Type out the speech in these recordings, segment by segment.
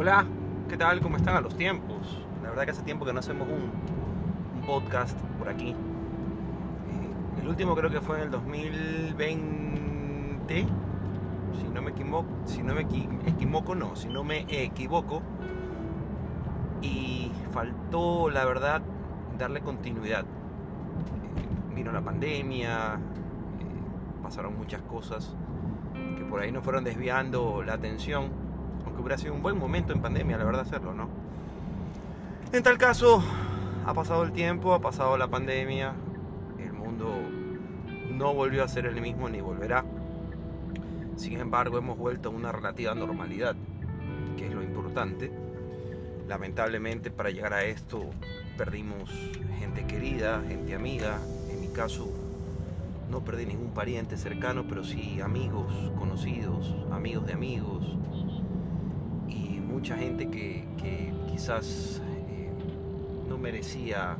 Hola, ¿qué tal? ¿Cómo están a los tiempos? La verdad que hace tiempo que no hacemos un, podcast por aquí. Eh, el último creo que fue en el 2020. Si no me equivoco, si no me equivoco, no, si no me equivoco. Y faltó, la verdad, darle continuidad. Eh, vino la pandemia, eh, pasaron muchas cosas que por ahí nos fueron desviando la atención hubiera sido un buen momento en pandemia, la verdad, hacerlo, ¿no? En tal caso, ha pasado el tiempo, ha pasado la pandemia, el mundo no volvió a ser el mismo ni volverá. Sin embargo, hemos vuelto a una relativa normalidad, que es lo importante. Lamentablemente, para llegar a esto, perdimos gente querida, gente amiga. En mi caso, no perdí ningún pariente cercano, pero sí amigos, conocidos, amigos de amigos, mucha gente que, quizás eh, no merecía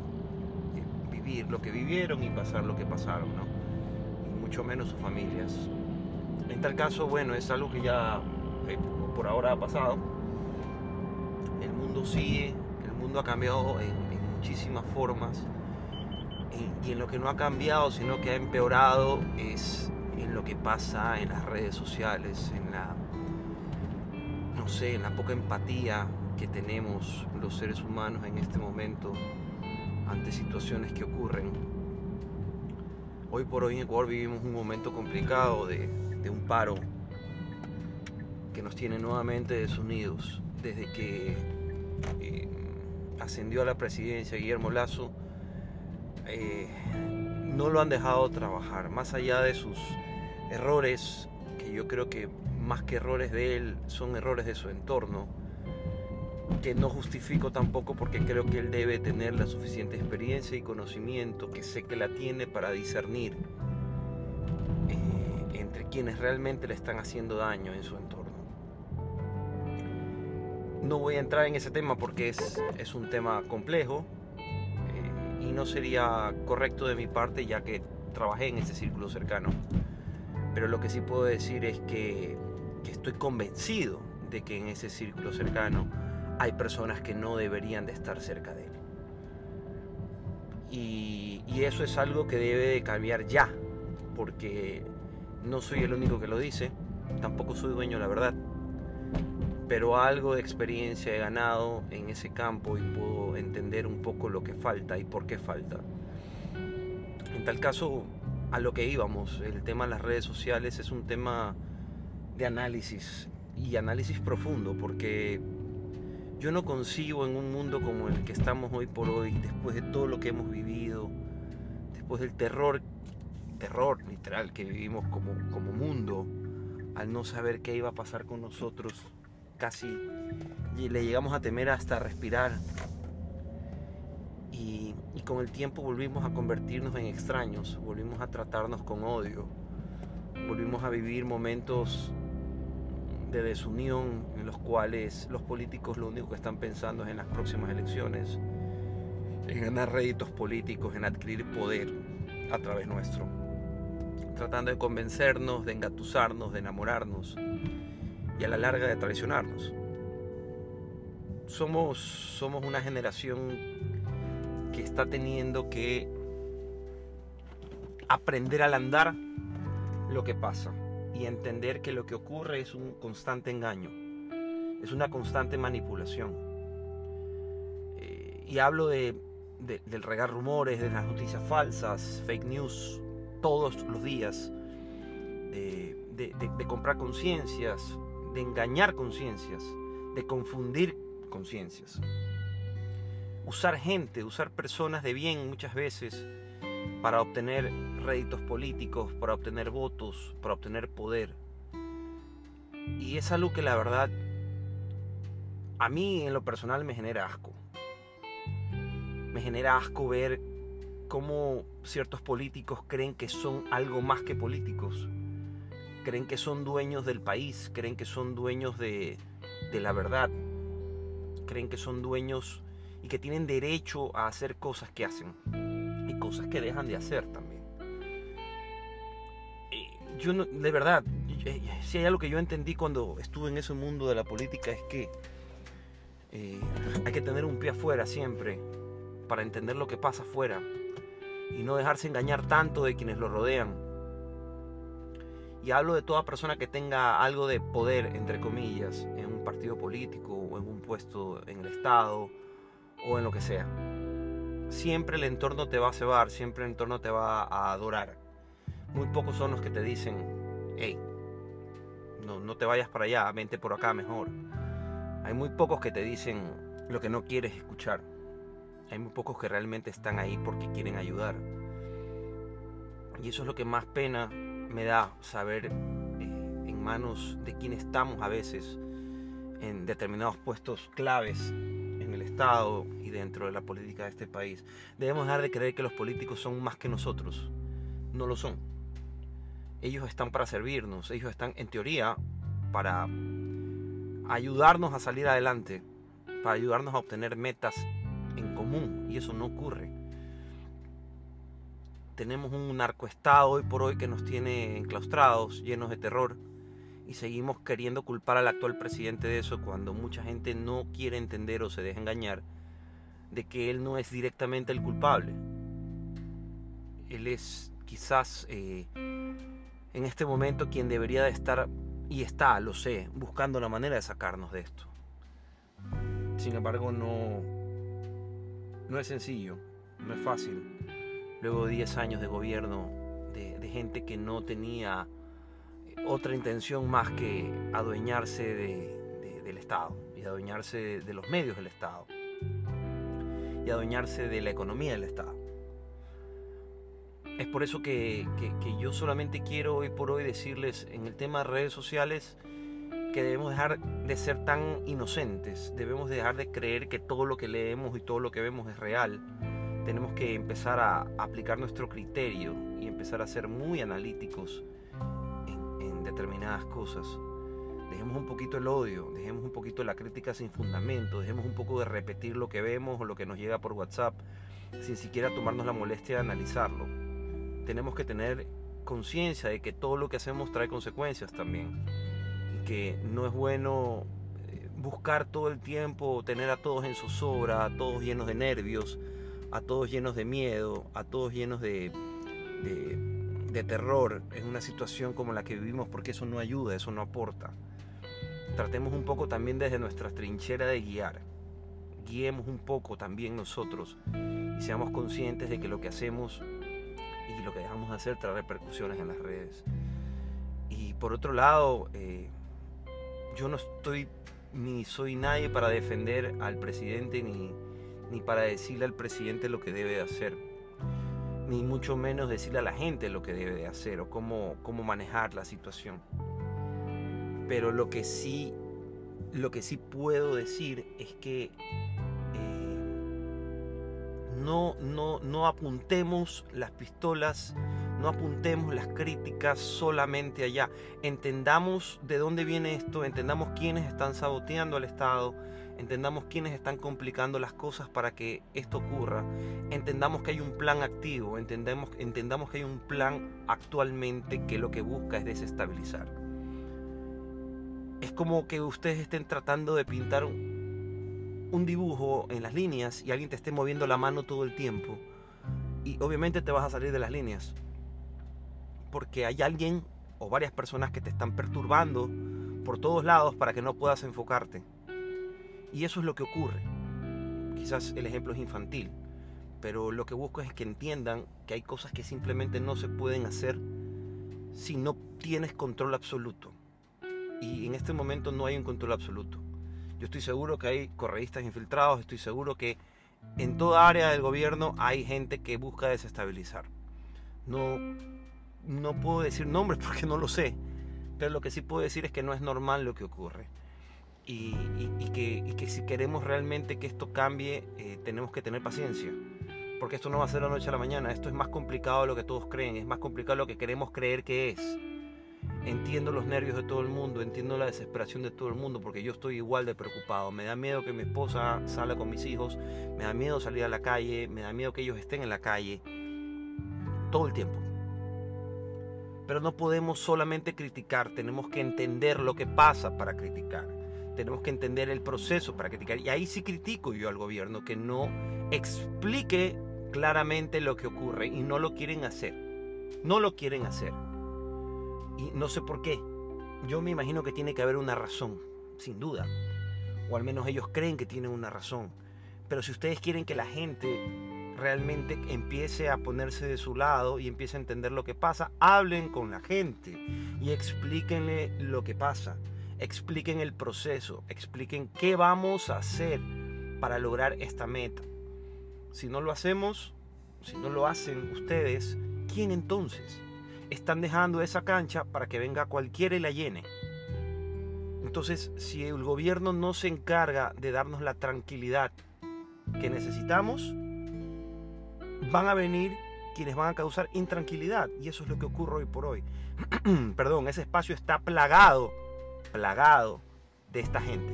eh, vivir lo que vivieron y pasar lo que pasaron, ¿no? Y mucho menos sus familias. En tal caso, bueno, es algo que ya eh, por ahora ha pasado. El mundo sigue, el mundo ha cambiado en, en muchísimas formas. Y en lo que no ha cambiado, sino que ha empeorado, es en lo que pasa en las redes sociales, en la sé, en la poca empatía que tenemos los seres humanos en este momento ante situaciones que ocurren. Hoy por hoy en Ecuador vivimos un momento complicado de, un paro que nos tiene nuevamente desunidos desde que eh, ascendió a la presidencia Guillermo Lazo. Eh, no lo han dejado trabajar, más allá de sus errores, que yo creo que más que errores de él, son errores de su entorno, que no justifico tampoco porque creo que él debe tener la suficiente experiencia y conocimiento, que sé que la tiene para discernir eh, entre quienes realmente le están haciendo daño en su entorno. No voy a entrar en ese tema porque es, es un tema complejo eh, y no sería correcto de mi parte ya que trabajé en ese círculo cercano. Pero lo que sí puedo decir es que estoy convencido de que en ese círculo cercano hay personas que no deberían de estar cerca de él. Y, y eso es algo que debe de cambiar ya, porque no soy el único que lo dice, tampoco soy dueño, la verdad, pero algo de experiencia he ganado en ese campo y puedo entender un poco lo que falta y por qué falta. En tal caso, a lo que íbamos, el tema de las redes sociales es un tema de análisis y análisis profundo, porque yo no concibo en un mundo como el que estamos hoy por hoy, después de todo lo que hemos vivido, después del terror, terror literal que vivimos como, como mundo, al no saber qué iba a pasar con nosotros, casi le llegamos a temer hasta respirar. Y, y con el tiempo volvimos a convertirnos en extraños, volvimos a tratarnos con odio, volvimos a vivir momentos de desunión en los cuales los políticos lo único que están pensando es en las próximas elecciones, en ganar réditos políticos, en adquirir poder a través nuestro, tratando de convencernos, de engatusarnos, de enamorarnos y a la larga de traicionarnos. Somos, somos una generación que está teniendo que aprender al andar lo que pasa y entender que lo que ocurre es un constante engaño, es una constante manipulación. Eh, y hablo de, del regar rumores, de las noticias falsas, fake news, todos los días, de, de comprar conciencias, de engañar conciencias, de confundir conciencias. Usar gente, usar personas de bien muchas veces para obtener réditos políticos, para obtener votos, para obtener poder. Y es algo que la verdad a mí en lo personal me genera asco. Me genera asco ver cómo ciertos políticos creen que son algo más que políticos. Creen que son dueños del país, creen que son dueños de, de la verdad, creen que son dueños y que tienen derecho a hacer cosas que hacen cosas que dejan de hacer también. Yo de verdad, si hay algo que yo entendí cuando estuve en ese mundo de la política es que Eh, hay que tener un pie afuera siempre para entender lo que pasa afuera y no dejarse engañar tanto de quienes lo rodean. Y hablo de toda persona que tenga algo de poder, entre comillas, en un partido político o en un puesto en el Estado o en lo que sea. Siempre el entorno te va a cebar, siempre el entorno te va a adorar. Muy pocos son los que te dicen, hey, no, no te vayas para allá, vente por acá mejor. Hay muy pocos que te dicen lo que no quieres escuchar. Hay muy pocos que realmente están ahí porque quieren ayudar. Y eso es lo que más pena me da saber eh, en manos de quienes estamos a veces en determinados puestos claves Y dentro de la política de este país. Debemos dejar de creer que los políticos son más que nosotros. No lo son. Ellos están para servirnos, ellos están en teoría para ayudarnos a salir adelante, para ayudarnos a obtener metas en común y eso no ocurre. Tenemos un narcoestado hoy por hoy que nos tiene enclaustrados, llenos de terror y seguimos queriendo culpar al actual presidente de eso cuando mucha gente no quiere entender o se deja engañar de que él no es directamente el culpable. Él es quizás eh, en este momento quien debería de estar y está, lo sé, buscando la manera de sacarnos de esto. Sin embargo, no, no es sencillo, no es fácil. Luego de 10 años de gobierno de, gente que no tenía otra intención más que adueñarse del Estado y adueñarse de los medios del Estado y adueñarse de la economía del Estado. Es por eso que, que, yo solamente quiero hoy por hoy decirles en el tema de redes sociales que debemos dejar de ser tan inocentes, debemos dejar de creer que todo lo que leemos y todo lo que vemos es real. Tenemos que empezar a aplicar nuestro criterio y empezar a ser muy analíticos en, determinadas cosas. Dejemos un poquito el odio, dejemos un poquito la crítica sin fundamento, dejemos un poco de repetir lo que vemos o lo que nos llega por WhatsApp sin siquiera tomarnos la molestia de analizarlo. Tenemos que tener conciencia de que todo lo que hacemos trae consecuencias también que no es bueno eh, buscar todo el tiempo, tener a todos en zozobra, a todos llenos de nervios, a todos llenos de miedo, a todos llenos de, de, terror en una situación como la que vivimos, porque eso no ayuda, eso no aporta. Tratemos un poco también desde nuestra trinchera de guiar. Guiemos un poco también nosotros y seamos conscientes de que lo que hacemos y lo que dejamos de hacer trae repercusiones en las redes. Y por otro lado, eh, yo no estoy ni soy nadie para defender al presidente ni, ni para decirle al presidente lo que debe de hacer, ni mucho menos decirle a la gente lo que debe de hacer o cómo, cómo manejar la situación. Pero lo que sí, lo que sí puedo decir es que eh, no, no, no apuntemos las pistolas no apuntemos las críticas solamente allá. Entendamos de dónde viene esto, entendamos quiénes están saboteando al Estado, entendamos quiénes están complicando las cosas para que esto ocurra, entendamos que hay un plan activo, entendamos, entendamos que hay un plan actualmente que lo que busca es desestabilizar. Es como que ustedes estén tratando de pintar un, dibujo en las líneas y alguien te esté moviendo la mano todo el tiempo. Y obviamente te vas a salir de las líneas porque hay alguien o varias personas que te están perturbando por todos lados para que no puedas enfocarte. Y eso es lo que ocurre. Quizás el ejemplo es infantil, pero lo que busco es que entiendan que hay cosas que simplemente no se pueden hacer si no tienes control absoluto. Y en este momento no hay un control absoluto. Yo estoy seguro que hay correístas infiltrados, estoy seguro que en toda área del gobierno hay gente que busca desestabilizar. No no puedo decir nombres porque no lo sé, pero lo que sí puedo decir es que no es normal lo que ocurre. Y, que, si queremos realmente que esto cambie, eh, tenemos que tener paciencia. Porque esto no va a ser la noche a la mañana, esto es más complicado de lo que todos creen, es más complicado de lo que queremos creer que es. Entiendo los nervios de todo el mundo, entiendo la desesperación de todo el mundo, porque yo estoy igual de preocupado. Me da miedo que mi esposa salga con mis hijos, me da miedo salir a la calle, me da miedo que ellos estén en la calle, todo el tiempo. Pero no podemos solamente criticar, tenemos que entender lo que pasa para criticar. tenemos que entender el proceso para criticar. Y ahí sí critico yo al gobierno que no explique claramente lo que ocurre y no lo quieren hacer. No lo quieren hacer. Y no sé por qué. Yo me imagino que tiene que haber una razón, sin duda. O al menos ellos creen que tienen una razón. Pero si ustedes quieren que la gente realmente empiece a ponerse de su lado y empiece a entender lo que pasa, hablen con la gente y explíquenle lo que pasa. Expliquen el proceso, expliquen qué vamos a hacer para lograr esta meta. Si no lo hacemos, si no lo hacen ustedes, ¿quién entonces? Están dejando esa cancha para que venga cualquiera y la llene. Entonces, si el gobierno no se encarga de darnos la tranquilidad que necesitamos, van a venir quienes van a causar intranquilidad. Y eso es lo que ocurre hoy por hoy. Perdón, ese espacio está plagado, plagado de esta gente.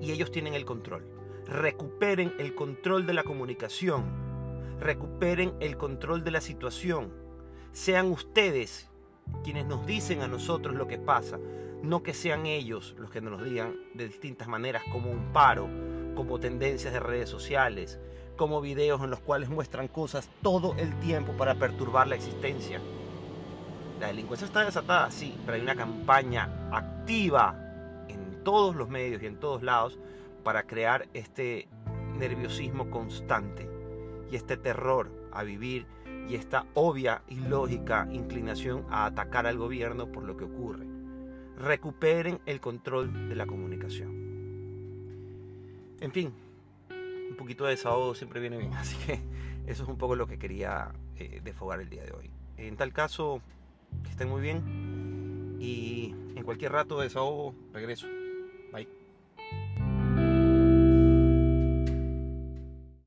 Y ellos tienen el control. Recuperen el control de la comunicación. Recuperen el control de la situación. Sean ustedes quienes nos dicen a nosotros lo que pasa. No que sean ellos los que nos digan de distintas maneras como un paro, como tendencias de redes sociales, como videos en los cuales muestran cosas todo el tiempo para perturbar la existencia. La delincuencia está desatada, sí, pero hay una campaña activa en todos los medios y en todos lados para crear este nerviosismo constante y este terror a vivir y esta obvia y lógica inclinación a atacar al gobierno por lo que ocurre. Recuperen el control de la comunicación. En fin, un poquito de desahogo siempre viene bien, así que eso es un poco lo que quería eh, defogar el día de hoy. En tal caso, que estén muy bien y en cualquier rato de desahogo regreso.